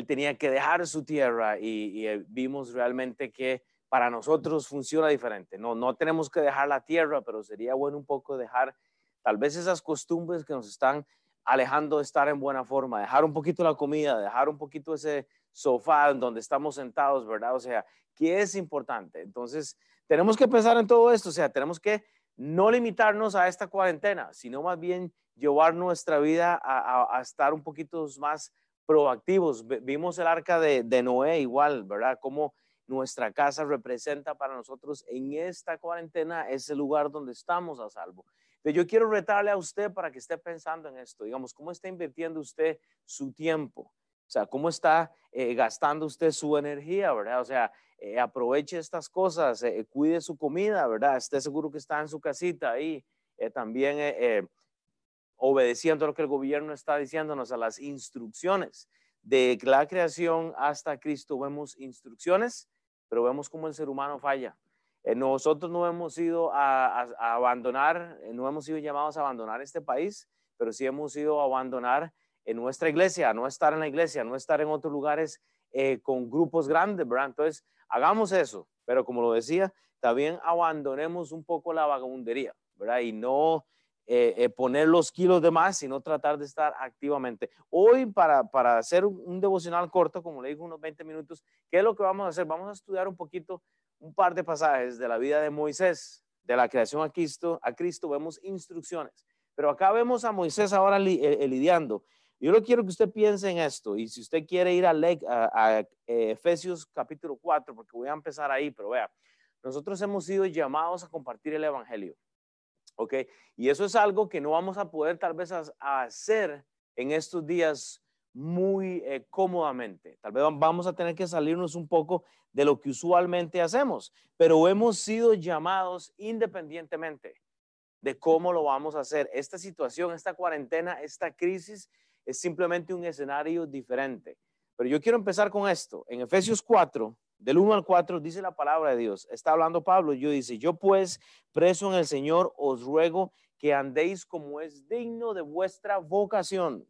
él tenía que dejar su tierra y, y vimos realmente que para nosotros funciona diferente. No, no tenemos que dejar la tierra, pero sería bueno un poco dejar tal vez esas costumbres que nos están alejando de estar en buena forma, dejar un poquito la comida, dejar un poquito ese sofá en donde estamos sentados, ¿verdad? O sea, ¿qué es importante? Entonces, tenemos que pensar en todo esto, o sea, tenemos que no limitarnos a esta cuarentena, sino más bien llevar nuestra vida a, estar un poquito más proactivos. Vimos el arca de, Noé igual, ¿verdad? Como nuestra casa representa para nosotros en esta cuarentena ese lugar donde estamos a salvo. Pero yo quiero retarle a usted para que esté pensando en esto, digamos, ¿cómo está invirtiendo usted su tiempo? O sea, ¿cómo está eh, gastando usted su energía, verdad? O sea, eh, aproveche estas cosas, eh, cuide su comida, ¿verdad? Esté seguro que está en su casita ahí, también obedeciendo lo que el gobierno está diciéndonos a las instrucciones. De la creación hasta Cristo vemos instrucciones pero vemos cómo el ser humano falla. Eh, nosotros no hemos ido a, abandonar, eh, no hemos sido llamados a abandonar este país, pero sí hemos ido a abandonar en nuestra iglesia, no estar en la iglesia, no estar en otros lugares eh, con grupos grandes, ¿verdad? Entonces, hagamos eso, pero como lo decía, también abandonemos un poco la vagabundería, ¿verdad? Y no eh, eh, poner los kilos de más, sino tratar de estar activamente. Hoy, para, para hacer un, devocional corto, como le digo, unos 20 minutos, ¿qué es lo que vamos a hacer? Vamos a estudiar un poquito, un par de pasajes de la vida de Moisés, de la creación a Cristo, a Cristo vemos instrucciones. Pero acá vemos a Moisés ahora eh, lidiando. Yo lo quiero que usted piense en esto, y si usted quiere ir a, a Efesios capítulo 4, porque voy a empezar ahí, pero vea, nosotros hemos sido llamados a compartir el Evangelio. ¿Ok? Y eso es algo que no vamos a poder tal vez hacer en estos días muy eh, cómodamente. Tal vez vamos a tener que salirnos un poco de lo que usualmente hacemos, pero hemos sido llamados independientemente de cómo lo vamos a hacer. Esta situación, esta cuarentena, esta crisis es simplemente un escenario diferente. Pero yo quiero empezar con esto. En Efesios 4, del 1 al 4 dice la palabra de Dios. Está hablando Pablo. Yo dice, yo pues, preso en el Señor, os ruego que andéis como es digno de vuestra vocación,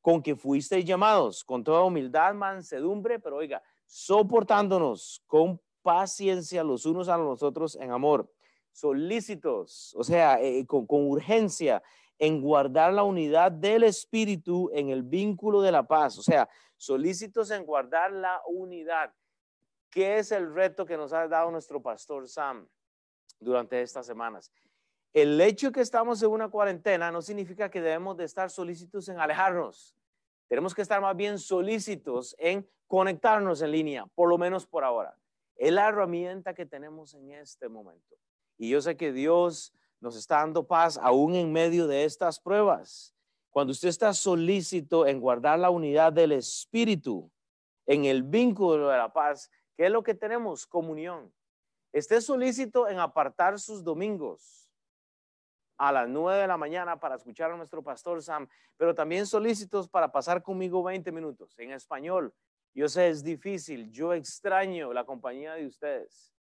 con que fuisteis llamados, con toda humildad, mansedumbre, pero oiga, soportándonos con paciencia los unos a los otros en amor, solícitos, o sea, eh, con, con urgencia en guardar la unidad del Espíritu en el vínculo de la paz, o sea, solícitos en guardar la unidad. ¿Qué es el reto que nos ha dado nuestro pastor Sam durante estas semanas? El hecho que estamos en una cuarentena no significa que debemos de estar solícitos en alejarnos. Tenemos que estar más bien solícitos en conectarnos en línea, por lo menos por ahora. Es la herramienta que tenemos en este momento. Y yo sé que Dios nos está dando paz aún en medio de estas pruebas. Cuando usted está solícito en guardar la unidad del Espíritu, en el vínculo de la paz, ¿Qué es lo que tenemos? Comunión. Esté solícito en apartar sus domingos a las nueve de la mañana para escuchar a nuestro pastor Sam, pero también solícitos para pasar conmigo 20 minutos en español. Yo sé, es difícil, yo extraño la compañía de ustedes.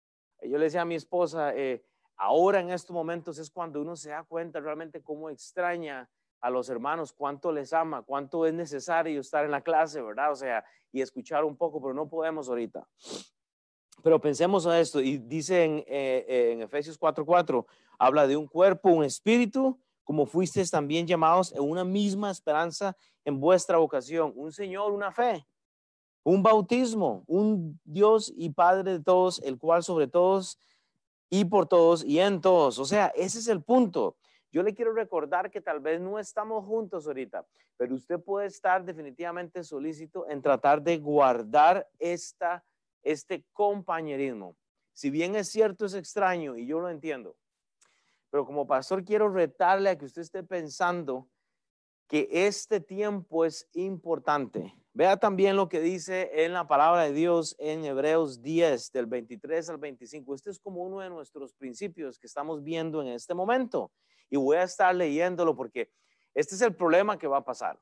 Yo le decía a mi esposa, eh, ahora en estos momentos es cuando uno se da cuenta realmente cómo extraña a los hermanos, cuánto les ama, cuánto es necesario estar en la clase, ¿verdad? O sea, y escuchar un poco, pero no podemos ahorita. Pero pensemos en esto, y dice en, eh, en Efesios 4:4, habla de un cuerpo, un espíritu, como fuisteis también llamados en una misma esperanza en vuestra vocación, un Señor, una fe, un bautismo, un Dios y Padre de todos, el cual sobre todos y por todos y en todos. O sea, ese es el punto. Yo le quiero recordar que tal vez no estamos juntos ahorita, pero usted puede estar definitivamente solícito en tratar de guardar esta, este compañerismo. Si bien es cierto, es extraño y yo lo entiendo, pero como pastor quiero retarle a que usted esté pensando que este tiempo es importante. Vea también lo que dice en la palabra de Dios en Hebreos 10, del 23 al 25. Este es como uno de nuestros principios que estamos viendo en este momento y voy a estar leyéndolo porque este es el problema que va a pasar.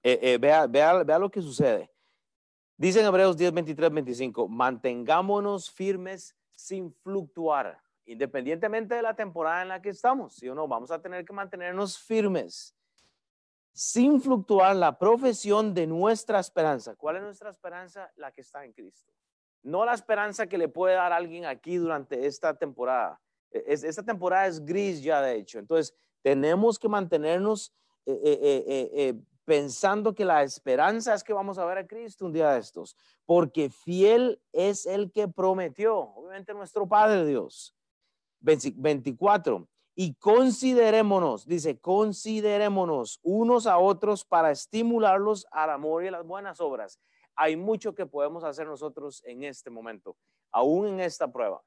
Eh, eh, vea, vea, vea lo que sucede. Dice en Hebreos 10, 23, 25, mantengámonos firmes sin fluctuar, independientemente de la temporada en la que estamos, ¿sí o no? Vamos a tener que mantenernos firmes, sin fluctuar la profesión de nuestra esperanza. ¿Cuál es nuestra esperanza? La que está en Cristo. No la esperanza que le puede dar alguien aquí durante esta temporada. E, esta temporada es gris ya, de hecho. Entonces, tenemos que mantenernos eh, eh, eh, pensando que la esperanza es que vamos a ver a Cristo un día de estos, porque fiel es el que prometió, obviamente nuestro Padre Dios. 24 y considerémonos, dice, considerémonos unos a otros para estimularlos al amor y a las buenas obras. Hay mucho que podemos hacer nosotros en este momento, aún en esta prueba.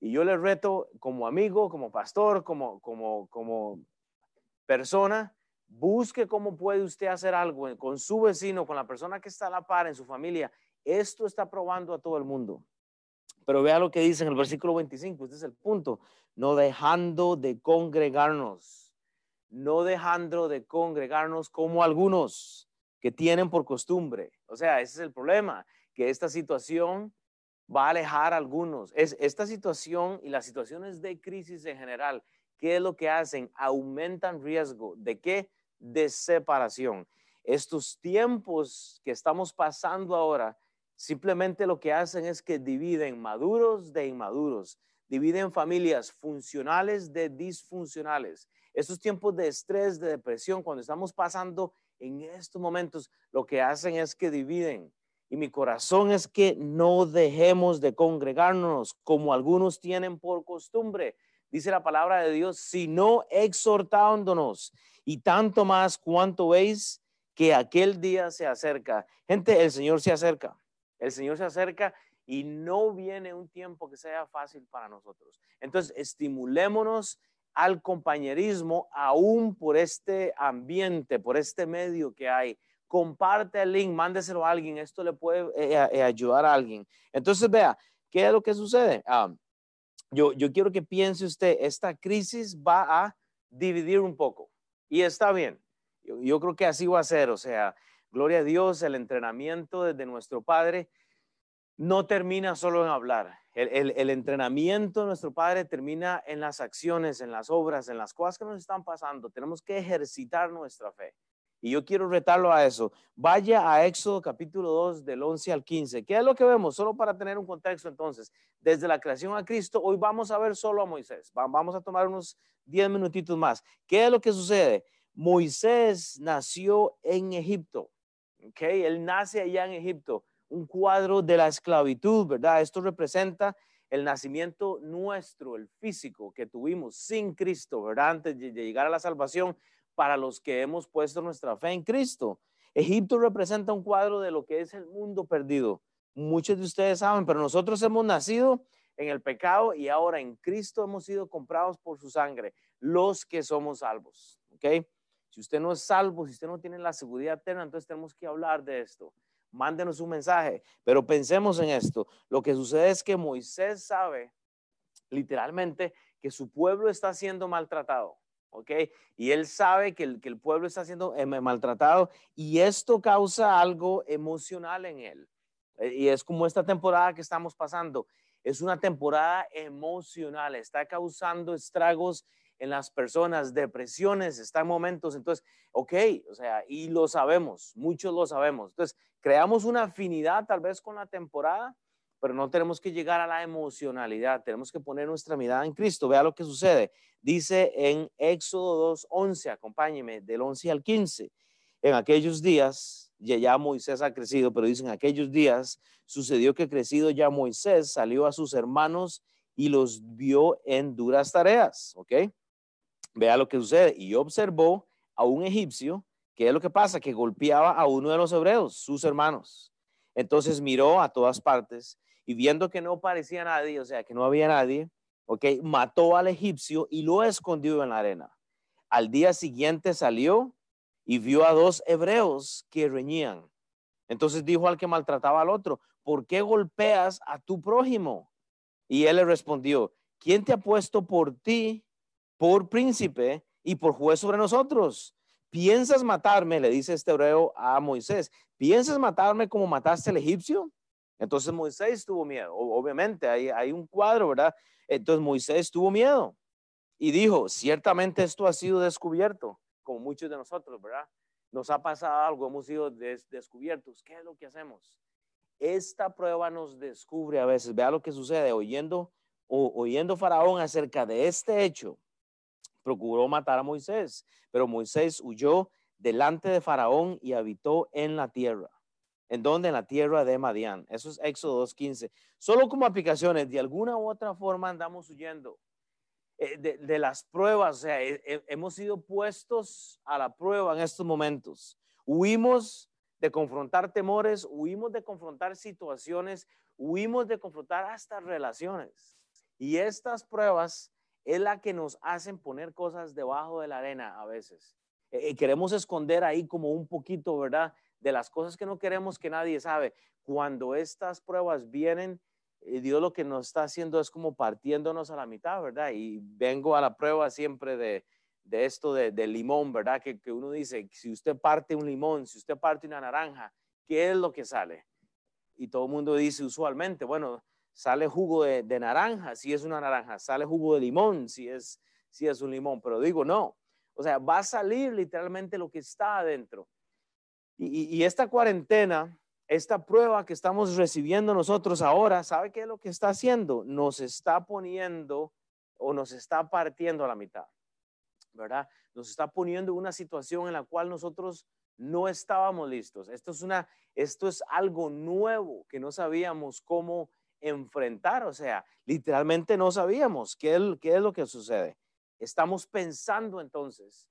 Y yo les reto como amigo, como pastor, como, como, como persona, busque cómo puede usted hacer algo con su vecino, con la persona que está a la par en su familia. Esto está probando a todo el mundo. Pero vea lo que dice en el versículo 25, este es el punto no dejando de congregarnos, no dejando de congregarnos como algunos que tienen por costumbre. O sea, ese es el problema, que esta situación va a alejar a algunos. Es esta situación y las situaciones de crisis en general, ¿qué es lo que hacen? Aumentan riesgo. ¿De qué? De separación. Estos tiempos que estamos pasando ahora, simplemente lo que hacen es que dividen maduros de inmaduros dividen familias funcionales de disfuncionales. Estos tiempos de estrés, de depresión, cuando estamos pasando en estos momentos, lo que hacen es que dividen. Y mi corazón es que no dejemos de congregarnos como algunos tienen por costumbre, dice la palabra de Dios, sino exhortándonos. Y tanto más cuanto veis que aquel día se acerca. Gente, el Señor se acerca. El Señor se acerca y no viene un tiempo que sea fácil para nosotros. Entonces, estimulémonos al compañerismo aún por este ambiente, por este medio que hay. Comparte el link, mándeselo a alguien, esto le puede eh, eh, ayudar a alguien. Entonces, vea, ¿qué es lo que sucede? Ah, yo, yo quiero que piense usted, esta crisis va a dividir un poco y está bien. Yo, creo que así va a ser, o sea, gloria a Dios, el entrenamiento desde nuestro Padre no termina solo en hablar. El, entrenamiento de nuestro Padre termina en las acciones, en las obras, en las cosas que nos están pasando. Tenemos que ejercitar nuestra fe. Y yo quiero retarlo a eso. Vaya a Éxodo capítulo 2 del 11 al 15. ¿Qué es lo que vemos? Solo para tener un contexto entonces. Desde la creación a Cristo, hoy vamos a ver solo a Moisés. Vamos a tomar unos 10 minutitos más. ¿Qué es lo que sucede? Moisés nació en Egipto. ¿okay? Él nace allá en Egipto un cuadro de la esclavitud, ¿verdad? Esto representa el nacimiento nuestro, el físico que tuvimos sin Cristo, ¿verdad? Antes de llegar a la salvación para los que hemos puesto nuestra fe en Cristo. Egipto representa un cuadro de lo que es el mundo perdido. Muchos de ustedes saben, pero nosotros hemos nacido en el pecado y ahora en Cristo hemos sido comprados por su sangre, los que somos salvos, ¿ok? Si usted no es salvo, si usted no tiene la seguridad eterna, entonces tenemos que hablar de esto mándenos un mensaje. Pero pensemos en esto. Lo que sucede es que Moisés sabe literalmente que su pueblo está siendo maltratado. ¿Ok? Y él sabe que el, que el pueblo está siendo eh, maltratado y esto causa algo emocional en él. Eh, y es como esta temporada que estamos pasando. Es una temporada emocional, está causando estragos en las personas, depresiones, está en momentos, entonces, ok, o sea, y lo sabemos, muchos lo sabemos. Entonces, creamos una afinidad tal vez con la temporada, pero no tenemos que llegar a la emocionalidad, tenemos que poner nuestra mirada en Cristo. Vea lo que sucede. Dice en Éxodo 2.11, acompáñeme, del 11 al 15. En aquellos días, ya, ya Moisés ha crecido, pero dicen, en aquellos días sucedió que crecido ya Moisés salió a sus hermanos y los vio en duras tareas, ¿ok? Vea lo que sucede. Y observó a un egipcio, ¿qué es lo que pasa? Que golpeaba a uno de los hebreos, sus hermanos. Entonces miró a todas partes y viendo que no parecía nadie, o sea, que no había nadie, ¿ok? Mató al egipcio y lo escondió en la arena. Al día siguiente salió y vio a dos hebreos que reñían. Entonces dijo al que maltrataba al otro, ¿por qué golpeas a tu prójimo? Y él le respondió, ¿quién te ha puesto por ti por príncipe y por juez sobre nosotros. ¿Piensas matarme? Le dice este hebreo a Moisés. ¿Piensas matarme como mataste al egipcio? Entonces Moisés tuvo miedo. Obviamente hay, un cuadro, ¿verdad? Entonces Moisés tuvo miedo y dijo, ciertamente esto ha sido descubierto, como muchos de nosotros, ¿verdad? nos ha pasado algo, hemos sido descubiertos. ¿Qué es lo que hacemos? Esta prueba nos descubre a veces. Vea lo que sucede oyendo o, oyendo Faraón acerca de este hecho. Procuró matar a Moisés, pero Moisés huyó delante de Faraón y habitó en la tierra. ¿En donde En la tierra de Madián. Eso es Éxodo 2.15. Solo como aplicaciones, de alguna u otra forma andamos huyendo eh, de, las pruebas. O sea, hemos sido puestos a la prueba en estos momentos. Huimos de confrontar temores, huimos de confrontar situaciones, huimos de confrontar hasta relaciones. Y estas pruebas es la que nos hacen poner cosas debajo de la arena a veces. Eh, queremos esconder ahí como un poquito, ¿verdad? De las cosas que no queremos que nadie sabe. Cuando estas pruebas vienen, eh, Dios lo que nos está haciendo es como partiéndonos a la mitad, ¿verdad? Y vengo a la prueba siempre de, de esto de, limón, ¿verdad? Que, que, uno dice, si usted parte un limón, si usted parte una naranja, ¿qué es lo que sale? Y todo el mundo dice usualmente, bueno, sale jugo de, de naranja, si es una naranja, sale jugo de limón, si es, si es un limón, pero digo, no, o sea, va a salir literalmente lo que está adentro. Y, esta cuarentena, esta prueba que estamos recibiendo nosotros ahora, ¿sabe qué es lo que está haciendo? Nos está poniendo o nos está partiendo a la mitad, ¿verdad? Nos está poniendo una situación en la cual nosotros no estábamos listos. Esto es, una, esto es algo nuevo que no sabíamos cómo enfrentar, o sea, literalmente no sabíamos qué qué es lo que sucede. Estamos pensando entonces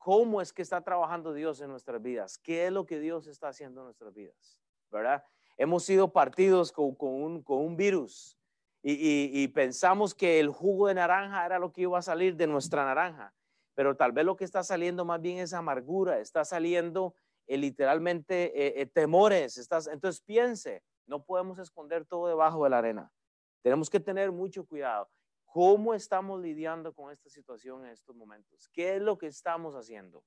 cómo es que está trabajando Dios en nuestras vidas, qué es lo que Dios está haciendo en nuestras vidas, ¿verdad? Hemos sido partidos con, un, virus y, pensamos que el jugo de naranja era lo que iba a salir de nuestra naranja, pero tal vez lo que está saliendo más bien es amargura, está saliendo eh, literalmente eh, eh, temores. entonces piense, no podemos esconder todo debajo de la arena. Tenemos que tener mucho cuidado. ¿Cómo estamos lidiando con esta situación en estos momentos? ¿Qué es lo que estamos haciendo?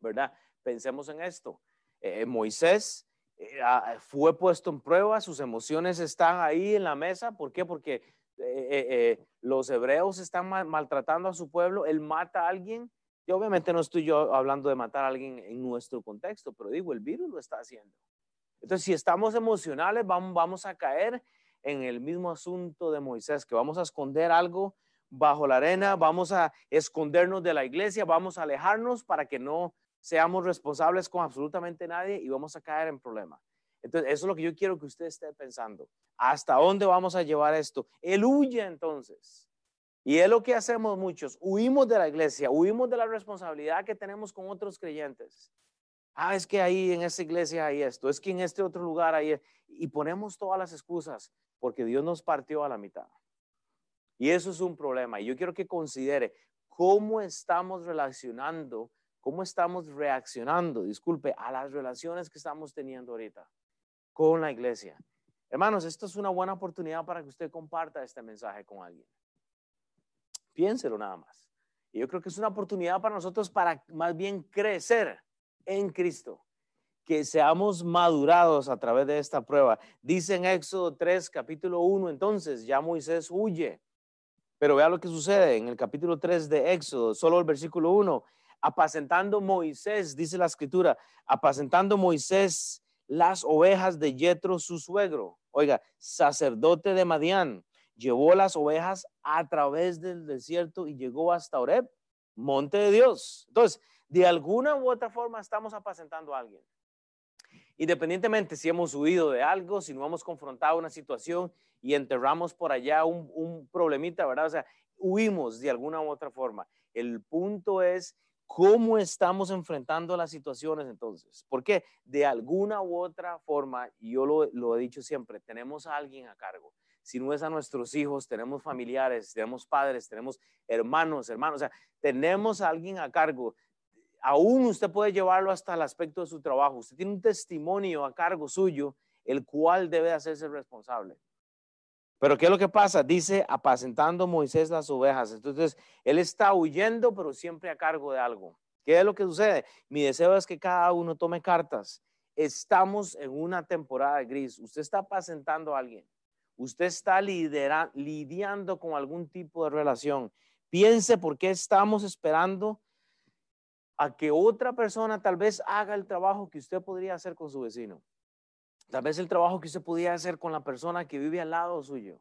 ¿Verdad? Pensemos en esto. Eh, Moisés eh, ah, fue puesto en prueba, sus emociones están ahí en la mesa. ¿Por qué? Porque eh, los hebreos están maltratando a su pueblo, él mata a alguien. Y obviamente no estoy yo hablando de matar a alguien en nuestro contexto, pero digo, el virus lo está haciendo. Entonces, si estamos emocionales, vamos, vamos a caer en el mismo asunto de Moisés, que vamos a esconder algo bajo la arena, vamos a escondernos de la iglesia, vamos a alejarnos para que no seamos responsables con absolutamente nadie y vamos a caer en problemas. Entonces, eso es lo que yo quiero que usted esté pensando. ¿Hasta dónde vamos a llevar esto? Él huye entonces. Y es lo que hacemos muchos. Huimos de la iglesia, huimos de la responsabilidad que tenemos con otros creyentes. Ah, es que ahí en esa iglesia hay esto, es que en este otro lugar hay... Y ponemos todas las excusas porque Dios nos partió a la mitad. Y eso es un problema. Y yo quiero que considere cómo estamos relacionando, cómo estamos reaccionando, disculpe, a las relaciones que estamos teniendo ahorita con la iglesia. Hermanos, esto es una buena oportunidad para que usted comparta este mensaje con alguien. Piénselo nada más. Y yo creo que es una oportunidad para nosotros para más bien crecer en Cristo que seamos madurados a través de esta prueba. Dice en Éxodo 3, capítulo 1, entonces ya Moisés huye. Pero vea lo que sucede en el capítulo 3 de Éxodo, solo el versículo 1. Apacentando Moisés, dice la escritura, apacentando Moisés las ovejas de Jetro, su suegro. Oiga, sacerdote de Madián, llevó las ovejas a través del desierto y llegó hasta Oreb, monte de Dios. Entonces, de alguna u otra forma estamos apacentando a alguien. Independientemente si hemos huido de algo, si no hemos confrontado una situación y enterramos por allá un, problemita, ¿verdad? O sea, huimos de alguna u otra forma. El punto es cómo estamos enfrentando las situaciones entonces. Porque de alguna u otra forma, y yo lo, lo he dicho siempre, tenemos a alguien a cargo si no es a nuestros hijos, tenemos familiares, tenemos padres, tenemos hermanos, hermanos, o sea, tenemos a alguien a cargo aún usted puede llevarlo hasta el aspecto de su trabajo. Usted tiene un testimonio a cargo suyo, el cual debe hacerse responsable. Pero ¿qué es lo que pasa? Dice, apacentando Moisés las ovejas. Entonces, él está huyendo, pero siempre a cargo de algo. ¿Qué es lo que sucede? Mi deseo es que cada uno tome cartas. Estamos en una temporada gris. Usted está apacentando a alguien. Usted está lidiando con algún tipo de relación. Piense por qué estamos esperando a que otra persona tal vez haga el trabajo que usted podría hacer con su vecino. Tal vez el trabajo que usted podría hacer con la persona que vive al lado suyo.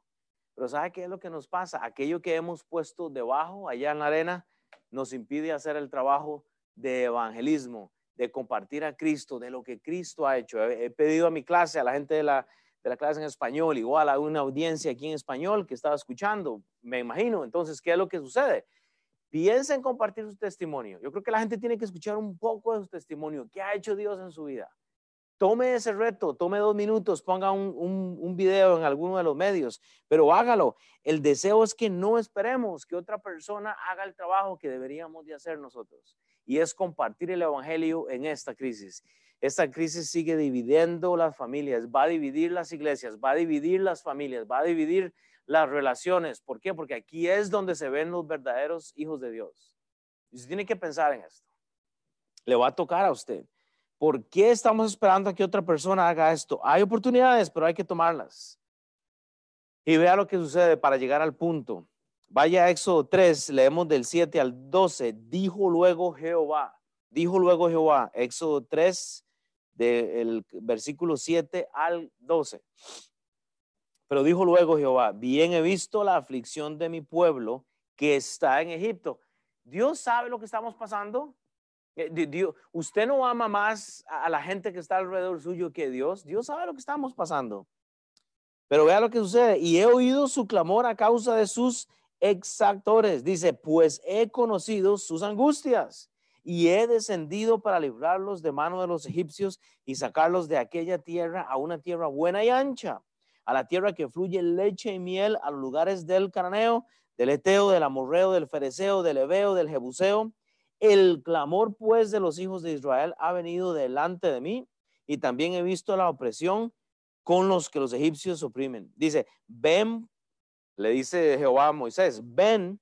Pero ¿sabe qué es lo que nos pasa? Aquello que hemos puesto debajo, allá en la arena, nos impide hacer el trabajo de evangelismo, de compartir a Cristo, de lo que Cristo ha hecho. He, pedido a mi clase, a la gente de la, de la clase en español, igual a una audiencia aquí en español que estaba escuchando, me imagino. Entonces, ¿qué es lo que sucede? Piensa en compartir su testimonio. Yo creo que la gente tiene que escuchar un poco de su testimonio. ¿Qué ha hecho Dios en su vida? Tome ese reto, tome dos minutos, ponga un, video en alguno de los medios, pero hágalo. El deseo es que no esperemos que otra persona haga el trabajo que deberíamos de hacer nosotros. Y es compartir el Evangelio en esta crisis. Esta crisis sigue dividiendo las familias, va a dividir las iglesias, va a dividir las familias, va a dividir las relaciones. ¿Por qué? Porque aquí es donde se ven los verdaderos hijos de Dios. Y usted tiene que pensar en esto. Le va a tocar a usted. ¿Por qué estamos esperando a que otra persona haga esto? Hay oportunidades, pero hay que tomarlas. Y vea lo que sucede para llegar al punto. Vaya a Éxodo 3, leemos del 7 al 12. Dijo luego Jehová, dijo luego Jehová, Éxodo 3, del versículo 7 al 12. Pero dijo luego Jehová, bien he visto la aflicción de mi pueblo que está en Egipto. Dios sabe lo que estamos pasando. Eh, Dios, usted no ama más a la gente que está alrededor suyo que Dios. Dios sabe lo que estamos pasando. Pero vea lo que sucede. Y he oído su clamor a causa de sus exactores. Dice, pues he conocido sus angustias y he descendido para librarlos de mano de los egipcios y sacarlos de aquella tierra a una tierra buena y ancha, a la tierra que fluye leche y miel, a los lugares del cananeo, del eteo, del amorreo, del fereceo, del ebeo, del jebuseo el clamor pues de los hijos de Israel ha venido delante de mí y también he visto la opresión con los que los egipcios oprimen. Dice, ven, le dice Jehová a Moisés, ven,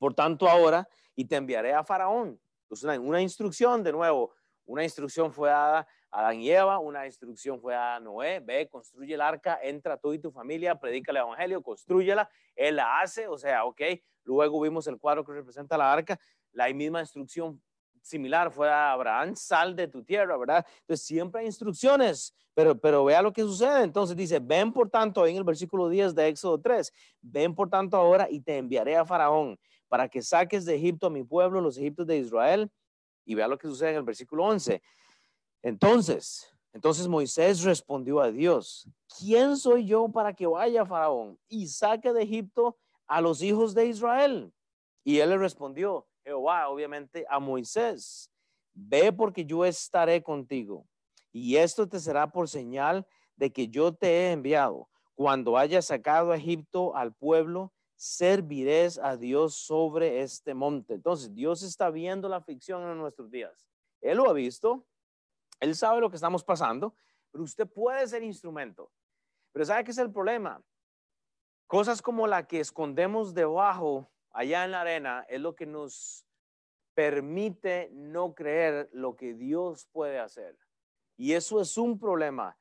por tanto ahora, y te enviaré a Faraón. Pues una, una instrucción, de nuevo, una instrucción fue dada a Adán y Eva, una instrucción fue a Noé, ve, construye el arca, entra tú y tu familia, predica el evangelio, construyela, él la hace, o sea, ok, luego vimos el cuadro que representa la arca, la misma instrucción similar fue a Abraham, sal de tu tierra, ¿verdad? Entonces siempre hay instrucciones, pero, pero vea lo que sucede. Entonces dice, ven por tanto, en el versículo 10 de Éxodo 3, ven por tanto ahora y te enviaré a Faraón para que saques de Egipto a mi pueblo, los egipcios de Israel. Y vea lo que sucede en el versículo 11. Entonces, entonces Moisés respondió a Dios, ¿quién soy yo para que vaya Faraón y saque de Egipto a los hijos de Israel? Y él le respondió, Jehová, obviamente, a Moisés, ve porque yo estaré contigo. Y esto te será por señal de que yo te he enviado. Cuando hayas sacado a Egipto al pueblo, serviréis a Dios sobre este monte. Entonces, Dios está viendo la aflicción en nuestros días. Él lo ha visto. Él sabe lo que estamos pasando, pero usted puede ser instrumento. Pero ¿sabe qué es el problema? Cosas como la que escondemos debajo allá en la arena es lo que nos permite no creer lo que Dios puede hacer. Y eso es un problema.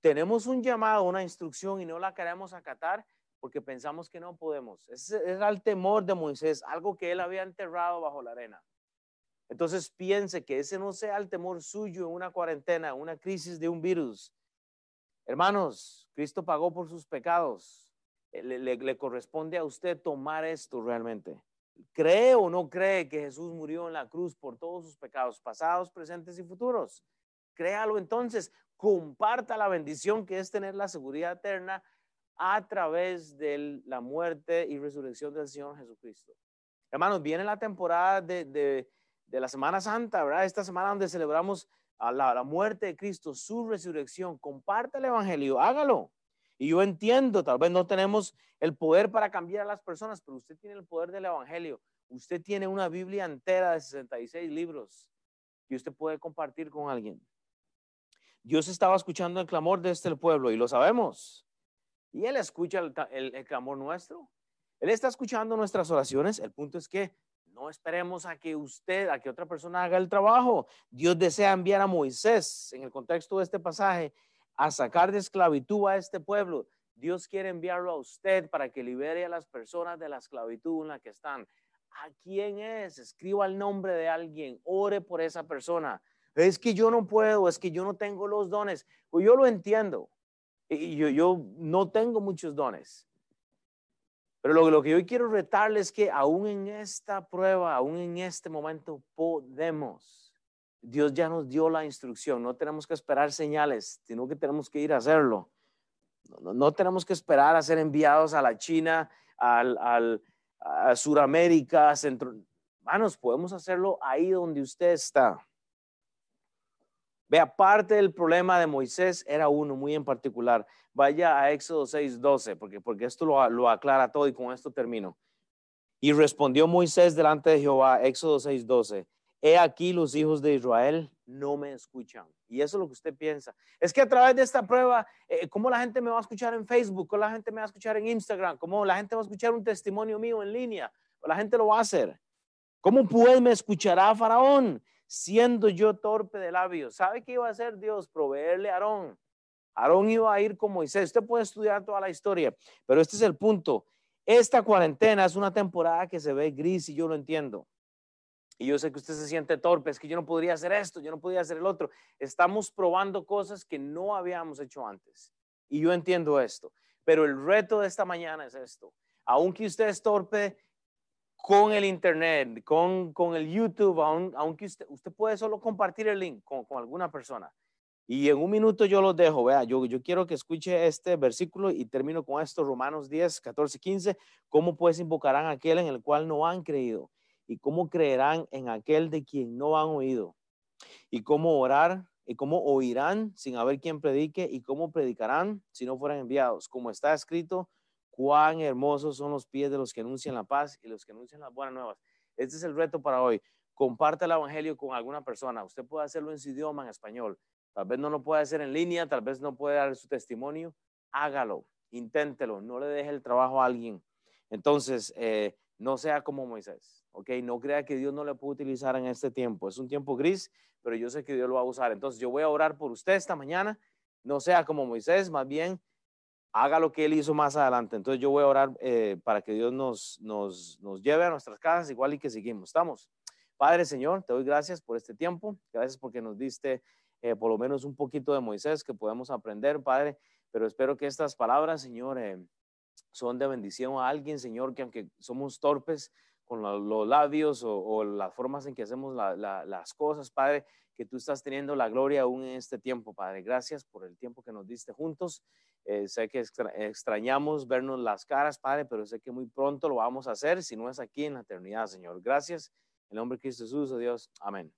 Tenemos un llamado, una instrucción y no la queremos acatar porque pensamos que no podemos. Ese era el temor de Moisés, algo que él había enterrado bajo la arena. Entonces piense que ese no sea el temor suyo en una cuarentena, una crisis de un virus. Hermanos, Cristo pagó por sus pecados. Eh, le, corresponde a usted tomar esto realmente. ¿Cree o no cree que Jesús murió en la cruz por todos sus pecados, pasados, presentes y futuros? Créalo entonces, comparta la bendición que es tener la seguridad eterna a través de la muerte y resurrección del Señor Jesucristo. Hermanos, viene la temporada de, la Semana Santa, ¿verdad? Esta semana donde celebramos a la muerte de Cristo, su resurrección. Comparta el Evangelio, hágalo. Y yo entiendo, tal vez no tenemos el poder para cambiar a las personas, pero usted tiene el poder del Evangelio. Usted tiene una Biblia entera de 66 libros que usted puede compartir con alguien. Dios estaba escuchando el clamor de este pueblo y lo sabemos. Y Él escucha el, clamor nuestro. Él está escuchando nuestras oraciones. El punto es que no esperemos a que usted, a que otra persona haga el trabajo. Dios desea enviar a Moisés en el contexto de este pasaje a sacar de esclavitud a este pueblo. Dios quiere enviarlo a usted para que libere a las personas de la esclavitud en la que están. ¿A quién es? Escriba el nombre de alguien, ore por esa persona. Es que yo no puedo, es que yo no tengo los dones. Pues yo lo entiendo. Y yo, no tengo muchos dones. Pero lo, lo que yo quiero retarle es que aún en esta prueba, aún en este momento, podemos. Dios ya nos dio la instrucción. No tenemos que esperar señales, sino que tenemos que ir a hacerlo. No, tenemos que esperar a ser enviados a la China, al, al, a Sudamérica, Centro. Manos, podemos hacerlo ahí donde usted está. Vea, parte del problema de Moisés era uno muy en particular. Vaya a Éxodo 6:12, porque, porque esto lo, lo aclara todo y con esto termino. Y respondió Moisés delante de Jehová, Éxodo 6:12, he aquí los hijos de Israel no me escuchan. Y eso es lo que usted piensa. Es que a través de esta prueba, eh, ¿cómo la gente me va a escuchar en Facebook? ¿Cómo la gente me va a escuchar en Instagram? ¿Cómo la gente va a escuchar un testimonio mío en línea? La gente lo va a hacer. ¿Cómo pues me escuchará Faraón siendo yo torpe de labios? ¿Sabe qué iba a hacer Dios? Proveerle a Aarón. Aarón iba a ir con Moisés. Usted puede estudiar toda la historia, pero este es el punto. Esta cuarentena es una temporada que se ve gris y yo lo entiendo. Y yo sé que usted se siente torpe, es que yo no podría hacer esto, yo no podría hacer el otro. Estamos probando cosas que no habíamos hecho antes. Y yo entiendo esto. Pero el reto de esta mañana es esto. Aunque usted es torpe con el Internet, con, con el YouTube, aunque usted, usted puede solo compartir el link con, con alguna persona. Y en un minuto yo lo dejo, vea, yo, yo quiero que escuche este versículo y termino con esto, Romanos 10, 14, 15, cómo pues invocarán a aquel en el cual no han creído y cómo creerán en aquel de quien no han oído, y cómo orar y cómo oirán sin haber quien predique, y cómo predicarán si no fueran enviados. Como está escrito, cuán hermosos son los pies de los que anuncian la paz y los que anuncian las buenas nuevas. Este es el reto para hoy. Comparte el evangelio con alguna persona. Usted puede hacerlo en su idioma, en español. Tal vez no lo puede hacer en línea, tal vez no puede dar su testimonio. Hágalo, inténtelo, no le deje el trabajo a alguien. Entonces, eh, no sea como Moisés, ¿ok? No crea que Dios no le puede utilizar en este tiempo. Es un tiempo gris, pero yo sé que Dios lo va a usar. Entonces yo voy a orar por usted esta mañana. No sea como Moisés, más bien haga lo que él hizo más adelante. Entonces yo voy a orar eh, para que Dios nos, nos, nos lleve a nuestras casas igual y que seguimos. ¿Estamos? Padre Señor, te doy gracias por este tiempo. Gracias porque nos diste eh, por lo menos un poquito de Moisés que podemos aprender, Padre. Pero espero que estas palabras, Señor, eh, son de bendición a alguien, Señor, que aunque somos torpes con los labios o, las formas en que hacemos las cosas, Padre, que tú estás teniendo la gloria aún en este tiempo, Padre. Gracias por el tiempo que nos diste juntos. Eh, sé que extrañamos vernos las caras, Padre, pero sé que muy pronto lo vamos a hacer, si no es aquí en la eternidad, Señor. Gracias. En nombre de Cristo Jesús, Dios. Amén.